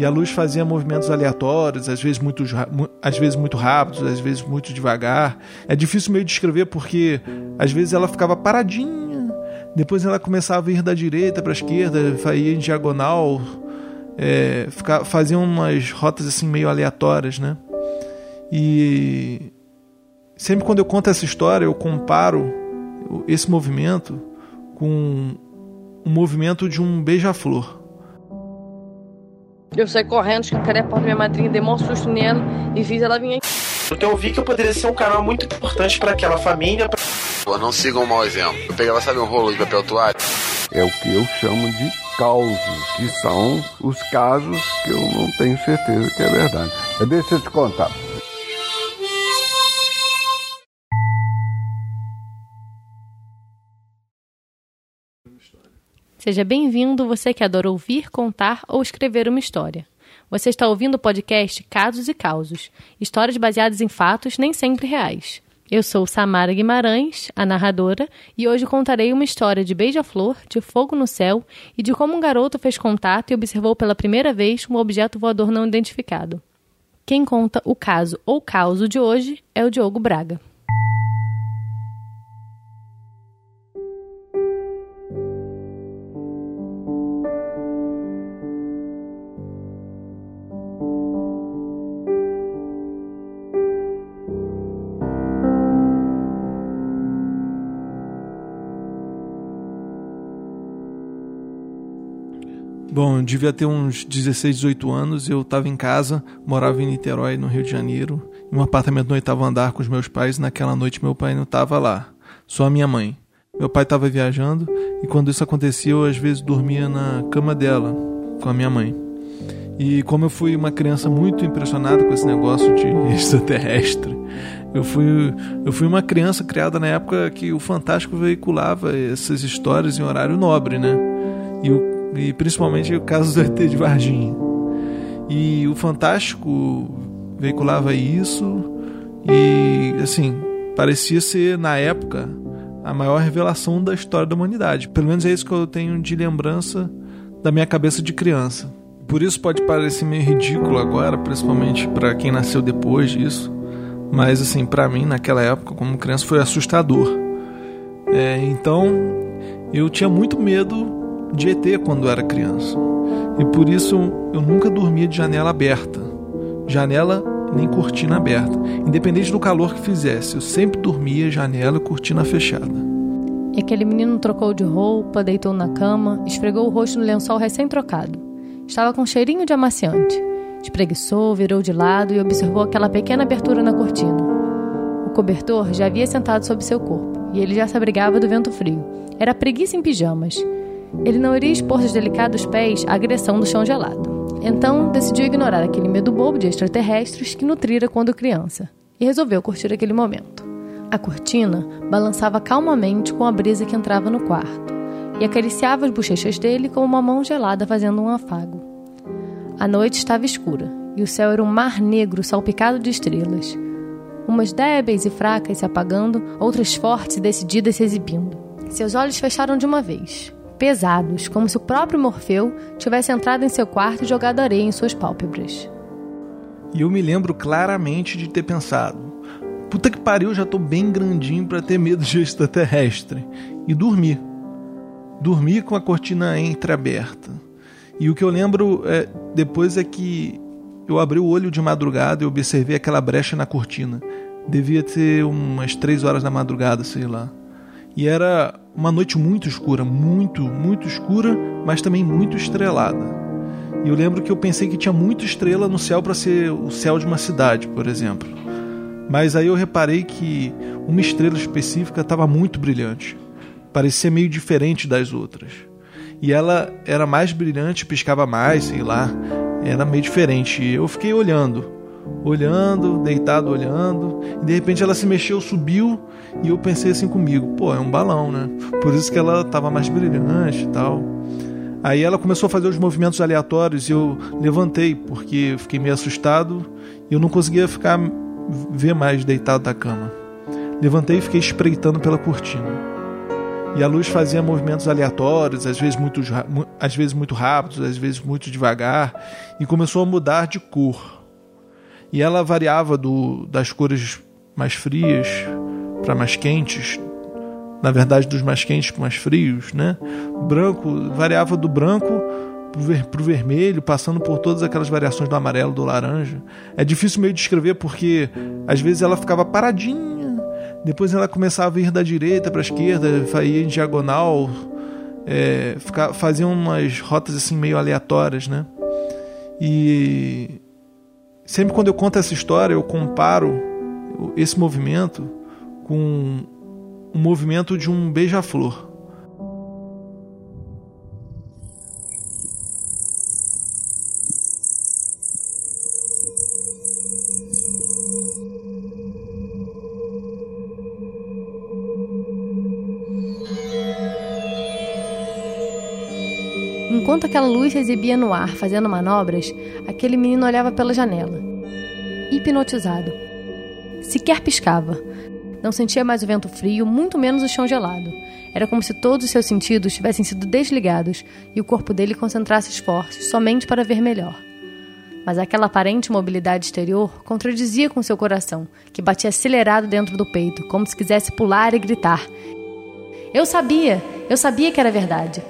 e a luz fazia movimentos aleatórios, às vezes muito, às vezes muito rápidos, às vezes muito devagar. É difícil meio descrever porque às vezes ela ficava paradinha, depois ela começava a ir da direita para a esquerda, ia em diagonal, é, fazia umas rotas assim meio aleatórias, né? E sempre quando eu conto essa história, eu comparo esse movimento com o movimento de um beija-flor. Eu saí correndo, escancarei a porta da minha madrinha, dei um susto nela e fiz ela vir aqui. Então eu vi que eu poderia ser um canal muito importante para aquela família. Pra... Pô, não siga um mau exemplo. Eu pegava, sabe, um rolo de papel toalha? É o que eu chamo de causos, que são os casos que eu não tenho certeza que é verdade. Deixa eu te contar. Seja bem-vindo, você que adora ouvir, contar ou escrever uma história. Você está ouvindo o podcast Casos e Causos, histórias baseadas em fatos nem sempre reais. Eu sou Samara Guimarães, a narradora, e hoje contarei uma história de beija-flor, de fogo no céu e de como um garoto fez contato e observou pela primeira vez um objeto voador não identificado. Quem conta o caso ou causo de hoje é o Diogo Braga. Bom, eu devia ter uns 16, 18 anos. Eu estava em casa, morava em Niterói, no Rio de Janeiro, em um apartamento no oitavo andar com os meus pais. Naquela noite, meu pai não estava lá, só a minha mãe. Meu pai estava viajando e quando isso acontecia, eu às vezes dormia na cama dela com a minha mãe. E como eu fui uma criança muito impressionada com esse negócio de extraterrestre, eu fui, eu fui uma criança criada na época que o Fantástico veiculava essas histórias em horário nobre, né? E o e principalmente o caso do ET de Varginha. E o Fantástico veiculava isso e assim, parecia ser na época a maior revelação da história da humanidade. Pelo menos é isso que eu tenho de lembrança da minha cabeça de criança. Por isso pode parecer meio ridículo agora, principalmente para quem nasceu depois disso. Mas assim, para mim naquela época, como criança, foi assustador. É, então eu tinha muito medo de ET quando era criança. E por isso eu nunca dormia de janela aberta. Janela nem cortina aberta. Independente do calor que fizesse, eu sempre dormia janela e cortina fechada. E aquele menino trocou de roupa, deitou na cama, esfregou o rosto no lençol recém-trocado. Estava com um cheirinho de amaciante. Espreguiçou, virou de lado e observou aquela pequena abertura na cortina. O cobertor já havia sentado sobre seu corpo e ele já se abrigava do vento frio. Era preguiça em pijamas. Ele não iria expor seus delicados pés à agressão do chão gelado. Então, decidiu ignorar aquele medo bobo de extraterrestres que nutrira quando criança e resolveu curtir aquele momento. A cortina balançava calmamente com a brisa que entrava no quarto e acariciava as bochechas dele como uma mão gelada fazendo um afago. A noite estava escura e o céu era um mar negro salpicado de estrelas. Umas débeis e fracas se apagando, outras fortes e decididas se exibindo. Seus olhos fecharam de uma vez, pesados, como se o próprio Morfeu tivesse entrado em seu quarto e jogado areia em suas pálpebras. E eu me lembro claramente de ter pensado: puta que pariu, já tô bem grandinho para ter medo de extraterrestre. E dormi. Dormi com a cortina entreaberta. E o que eu lembro é, depois é que eu abri o olho de madrugada e observei aquela brecha na cortina. Devia ter umas três horas da madrugada, sei lá. E era uma noite muito escura, muito, muito escura, mas também muito estrelada. E eu lembro que eu pensei que tinha muita estrela no céu para ser o céu de uma cidade, por exemplo. Mas aí eu reparei que uma estrela específica estava muito brilhante. Parecia meio diferente das outras. E ela era mais brilhante, piscava mais, sei lá. Era meio diferente. E eu fiquei olhando olhando, deitado olhando, e de repente ela se mexeu, subiu, e eu pensei assim comigo, pô, é um balão, né? Por isso que ela estava mais brilhante e tal. Aí ela começou a fazer os movimentos aleatórios e eu levantei, porque fiquei meio assustado e eu não conseguia ficar ver mais deitado da cama. Levantei e fiquei espreitando pela cortina. E a luz fazia movimentos aleatórios, às vezes muito, às vezes muito rápidos, às vezes muito devagar, e começou a mudar de cor. E ela variava do, das cores mais frias para mais quentes, na verdade dos mais quentes para mais frios, né? Branco variava do branco para o vermelho, passando por todas aquelas variações do amarelo, do laranja. É difícil meio descrever porque às vezes ela ficava paradinha, depois ela começava a ir da direita para a esquerda, ia em diagonal, é, fazia umas rotas assim meio aleatórias, né? E sempre quando eu conto essa história, eu comparo esse movimento com o movimento de um beija-flor. Enquanto aquela luz se exibia no ar fazendo manobras, aquele menino olhava pela janela. Hipnotizado. Sequer piscava. Não sentia mais o vento frio, muito menos o chão gelado. Era como se todos os seus sentidos tivessem sido desligados e o corpo dele concentrasse esforços somente para ver melhor. Mas aquela aparente mobilidade exterior contradizia com seu coração, que batia acelerado dentro do peito, como se quisesse pular e gritar. Eu sabia! Eu sabia que era verdade!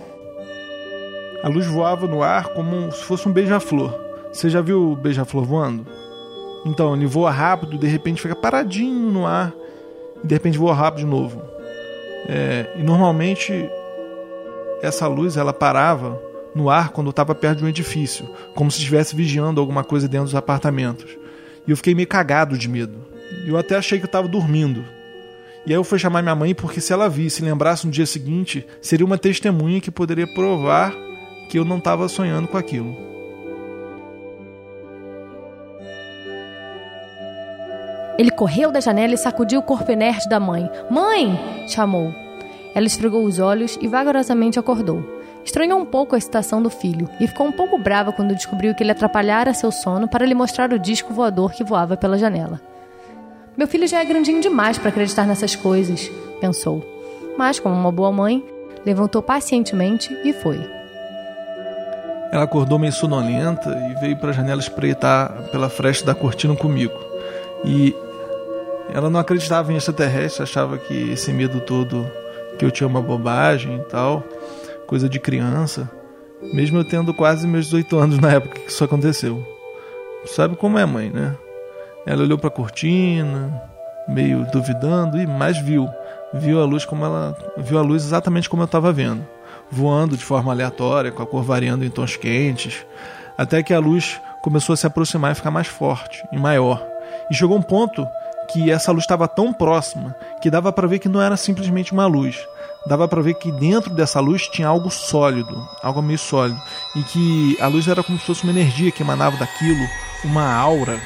A luz voava no ar como se fosse um beija-flor. Você já viu o beija-flor voando? Então, ele voa rápido, de repente fica paradinho no ar, e de repente voa rápido de novo. É, e normalmente essa luz ela parava no ar quando eu estava perto de um edifício, como se estivesse vigiando alguma coisa dentro dos apartamentos. E eu fiquei meio cagado de medo. Eu até achei que eu estava dormindo. E aí eu fui chamar minha mãe porque se ela visse e lembrasse no dia seguinte, seria uma testemunha que poderia provar que eu não estava sonhando com aquilo. Ele correu da janela e sacudiu o corpo inerte da mãe. Mãe! chamou. Ela esfregou os olhos e vagarosamente acordou. Estranhou um pouco a excitação do filho e ficou um pouco brava quando descobriu que ele atrapalhara seu sono para lhe mostrar o disco voador que voava pela janela. Meu filho já é grandinho demais para acreditar nessas coisas, pensou. Mas, como uma boa mãe, levantou pacientemente e foi. Ela acordou meio sonolenta e veio para a janela espreitar pela fresta da cortina comigo. E ela não acreditava em extraterrestre, achava que esse medo todo que eu tinha uma bobagem e tal, coisa de criança, mesmo eu tendo quase meus 18 anos na época que isso aconteceu. Sabe como é, mãe, né? Ela olhou para a cortina, meio duvidando e mais viu, viu a luz como ela viu a luz exatamente como eu estava vendo voando de forma aleatória, com a cor variando em tons quentes, até que a luz começou a se aproximar e ficar mais forte e maior. E chegou um ponto que essa luz estava tão próxima que dava para ver que não era simplesmente uma luz. Dava para ver que dentro dessa luz tinha algo sólido, algo meio sólido, e que a luz era como se fosse uma energia que emanava daquilo, uma aura.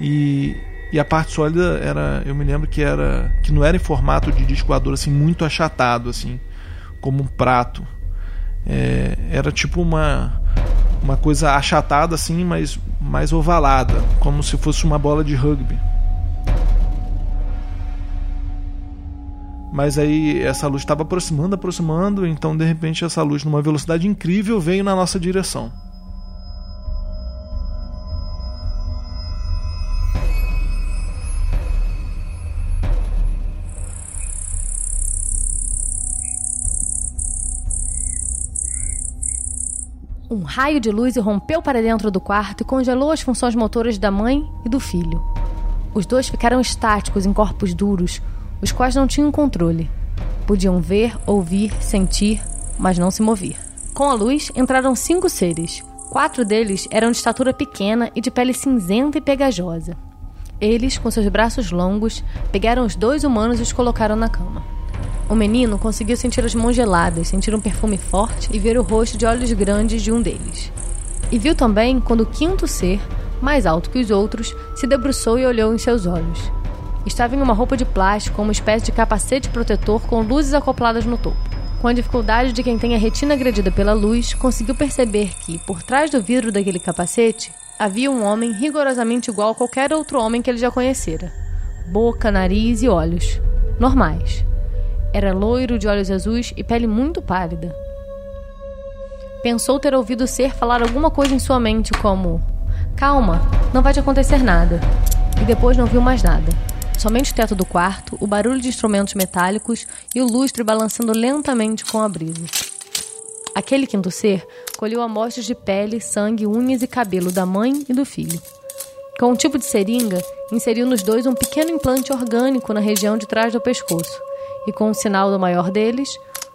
E e a parte sólida era, eu me lembro que era que não era em formato de disco voador assim muito achatado assim, como um prato. É, era tipo uma uma coisa achatada assim, mas mais ovalada, como se fosse uma bola de rugby. Mas aí essa luz estava aproximando, aproximando, então de repente essa luz numa velocidade incrível veio na nossa direção. Um raio de luz irrompeu para dentro do quarto e congelou as funções motoras da mãe e do filho. Os dois ficaram estáticos em corpos duros, os quais não tinham controle. Podiam ver, ouvir, sentir, mas não se mover. Com a luz entraram cinco seres. Quatro deles eram de estatura pequena e de pele cinzenta e pegajosa. Eles, com seus braços longos, pegaram os dois humanos e os colocaram na cama. O menino conseguiu sentir as mãos geladas, sentir um perfume forte e ver o rosto de olhos grandes de um deles. E viu também quando o quinto ser, mais alto que os outros, se debruçou e olhou em seus olhos. Estava em uma roupa de plástico, uma espécie de capacete protetor com luzes acopladas no topo. Com a dificuldade de quem tem a retina agredida pela luz, conseguiu perceber que, por trás do vidro daquele capacete, havia um homem rigorosamente igual a qualquer outro homem que ele já conhecera. Boca, nariz e olhos. normais. Era loiro, de olhos azuis e pele muito pálida. Pensou ter ouvido o ser falar alguma coisa em sua mente, como: Calma, não vai te acontecer nada. E depois não viu mais nada. Somente o teto do quarto, o barulho de instrumentos metálicos e o lustre balançando lentamente com a brisa. Aquele quinto ser colheu amostras de pele, sangue, unhas e cabelo da mãe e do filho. Com um tipo de seringa, inseriu nos dois um pequeno implante orgânico na região de trás do pescoço, e com o sinal do maior deles,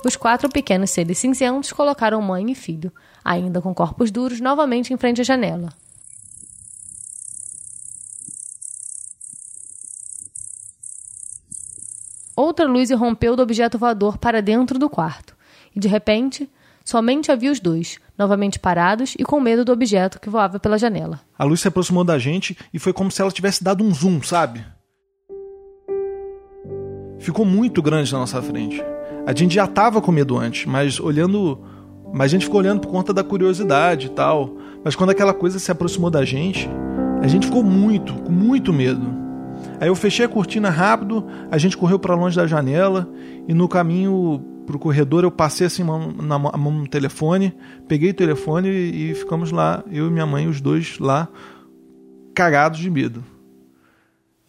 os quatro pequenos seres cinzentos colocaram mãe e filho, ainda com corpos duros, novamente em frente à janela. Outra luz irrompeu do objeto voador para dentro do quarto, e de repente, somente havia os dois, novamente parados e com medo do objeto que voava pela janela. A luz se aproximou da gente e foi como se ela tivesse dado um zoom, sabe? Ficou muito grande na nossa frente. A gente já estava com medo antes, mas olhando. Mas a gente ficou olhando por conta da curiosidade e tal. Mas quando aquela coisa se aproximou da gente, a gente ficou muito, com muito medo. Aí eu fechei a cortina rápido, a gente correu para longe da janela e no caminho pro corredor eu passei assim mão, na mão no telefone, peguei o telefone e ficamos lá, eu e minha mãe, os dois lá, cagados de medo.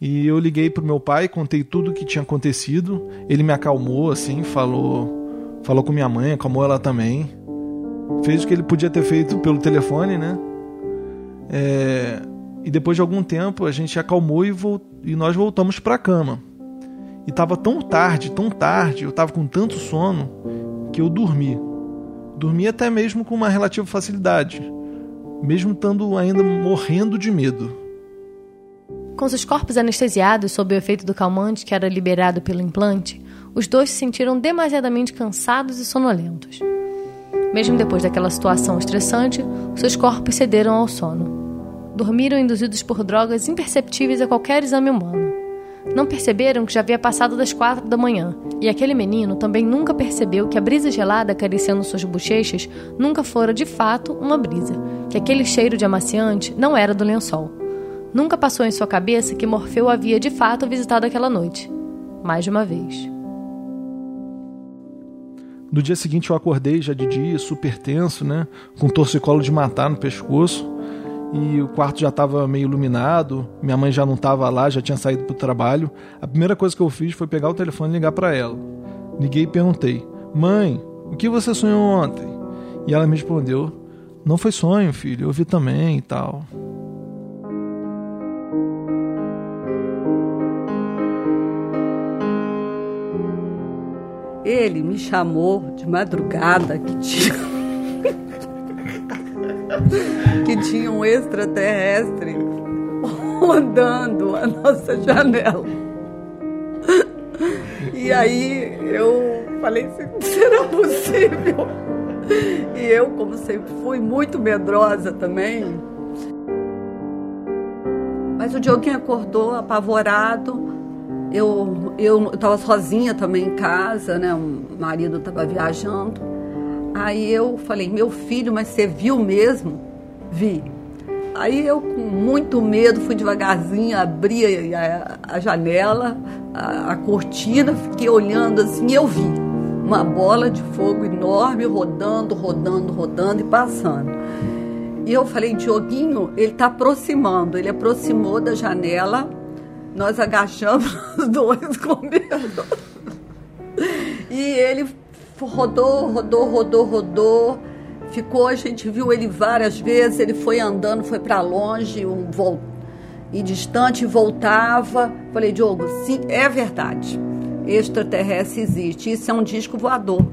E eu liguei pro meu pai, contei tudo o que tinha acontecido. Ele me acalmou, assim, falou, falou com minha mãe, acalmou ela também. Fez o que ele podia ter feito pelo telefone, né? É, e depois de algum tempo a gente acalmou e, e nós voltamos para a cama. E estava tão tarde, tão tarde, eu estava com tanto sono que eu dormi. Dormi até mesmo com uma relativa facilidade, mesmo estando ainda morrendo de medo. Com seus corpos anestesiados sob o efeito do calmante que era liberado pelo implante, os dois se sentiram demasiadamente cansados e sonolentos. Mesmo depois daquela situação estressante, seus corpos cederam ao sono dormiram induzidos por drogas imperceptíveis a qualquer exame humano. Não perceberam que já havia passado das quatro da manhã, e aquele menino também nunca percebeu que a brisa gelada acariciando suas bochechas nunca fora de fato uma brisa, que aquele cheiro de amaciante não era do lençol. Nunca passou em sua cabeça que Morfeu havia de fato visitado aquela noite. Mais de uma vez. No dia seguinte eu acordei já de dia, super tenso, né? Com torcicolo de matar no pescoço e o quarto já estava meio iluminado, minha mãe já não estava lá, já tinha saído para o trabalho. A primeira coisa que eu fiz foi pegar o telefone e ligar para ela. Liguei e perguntei: Mãe, o que você sonhou ontem? E ela me respondeu: Não foi sonho, filho, eu vi também e tal. Ele me chamou de madrugada que tinha que tinha um extraterrestre rodando a nossa janela. E aí eu falei assim, será possível? E eu, como sempre, fui muito medrosa também. Mas o Dioguinho acordou apavorado. Eu eu estava sozinha também em casa, né? O marido estava viajando. Aí eu falei, meu filho, mas você viu mesmo? Vi. Aí eu, com muito medo, fui devagarzinho, abri a, a janela, a, a, cortina, fiquei olhando assim e eu vi uma bola de fogo enorme rodando, rodando, rodando e passando. E eu falei, Dioguinho, ele está aproximando. Ele aproximou da janela, nós agachamos os dois com medo. E ele rodou, rodou, rodou, rodou. Ficou, a gente viu ele várias vezes, ele foi andando, foi para longe, um, vol... e distante, voltava. Falei, Diogo, sim, é verdade. Extraterrestre existe, isso é um disco voador.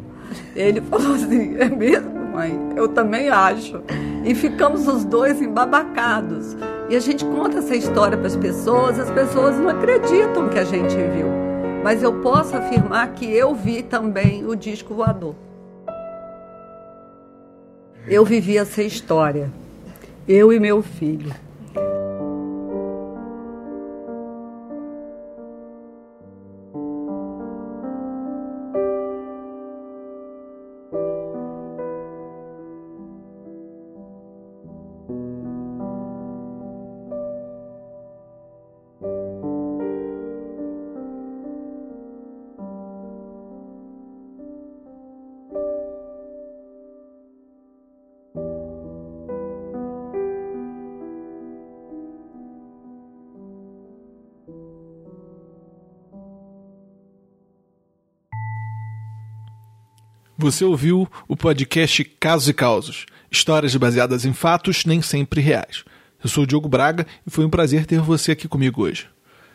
Ele falou assim, é mesmo, mãe? Eu também acho. E ficamos os dois embabacados. E a gente conta essa história para as pessoas, as pessoas não acreditam que a gente viu mas eu posso afirmar que eu vi também o disco voador. Eu vivi essa história, eu e meu filho. Você ouviu o podcast Casos e Causos, histórias baseadas em fatos nem sempre reais. Eu sou o Diogo Braga e foi um prazer ter você aqui comigo hoje.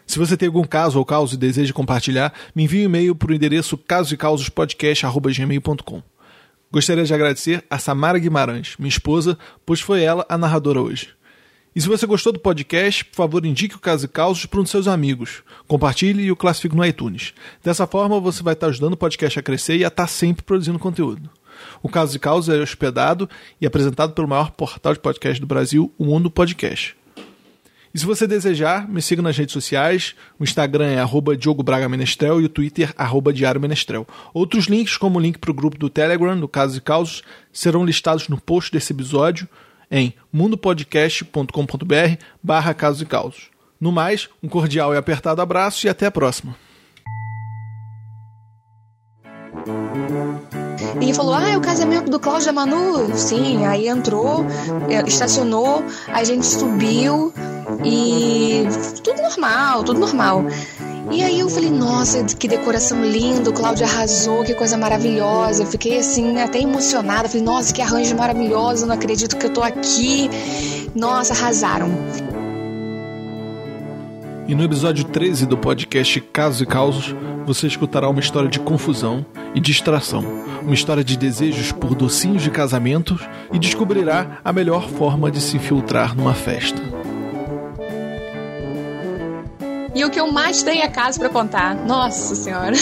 Se você tem algum caso ou causa e deseja compartilhar, me envie um e-mail para o endereço casosecausospodcast.gmail.com. Gostaria de agradecer a Samara Guimarães, minha esposa, pois foi ela a narradora hoje. E se você gostou do podcast, por favor indique o Caso e Causos para um dos seus amigos. Compartilhe e o classifique no iTunes. Dessa forma, você vai estar ajudando o podcast a crescer e a estar sempre produzindo conteúdo. O Caso e Causos é hospedado e apresentado pelo maior portal de podcast do Brasil, o Mundo Podcast. E se você desejar, me siga nas redes sociais. O Instagram é arroba Diogo Braga Menestrel e o Twitter arroba Diário Menestrel. Outros links, como o link para o grupo do Telegram, do Casos e Causos, serão listados no post desse episódio em mundopodcast.com.br barra casos e causos. No mais, um cordial e apertado abraço e até a próxima. Ele falou: Ah, é o casamento do Cláudio da Manu? Sim, aí entrou, é, estacionou, a gente subiu e tudo normal, tudo normal. E aí eu falei, nossa, que decoração linda, o Cláudio arrasou, que coisa maravilhosa. Eu fiquei assim, até emocionada. Falei, nossa, que arranjo maravilhoso, não acredito que eu tô aqui. Nossa, arrasaram. E no episódio 13 do podcast Casos e Causos, você escutará uma história de confusão e distração, uma história de desejos por docinhos de casamento e descobrirá a melhor forma de se infiltrar numa festa. E o que eu mais tenho é caso para contar. Nossa Senhora.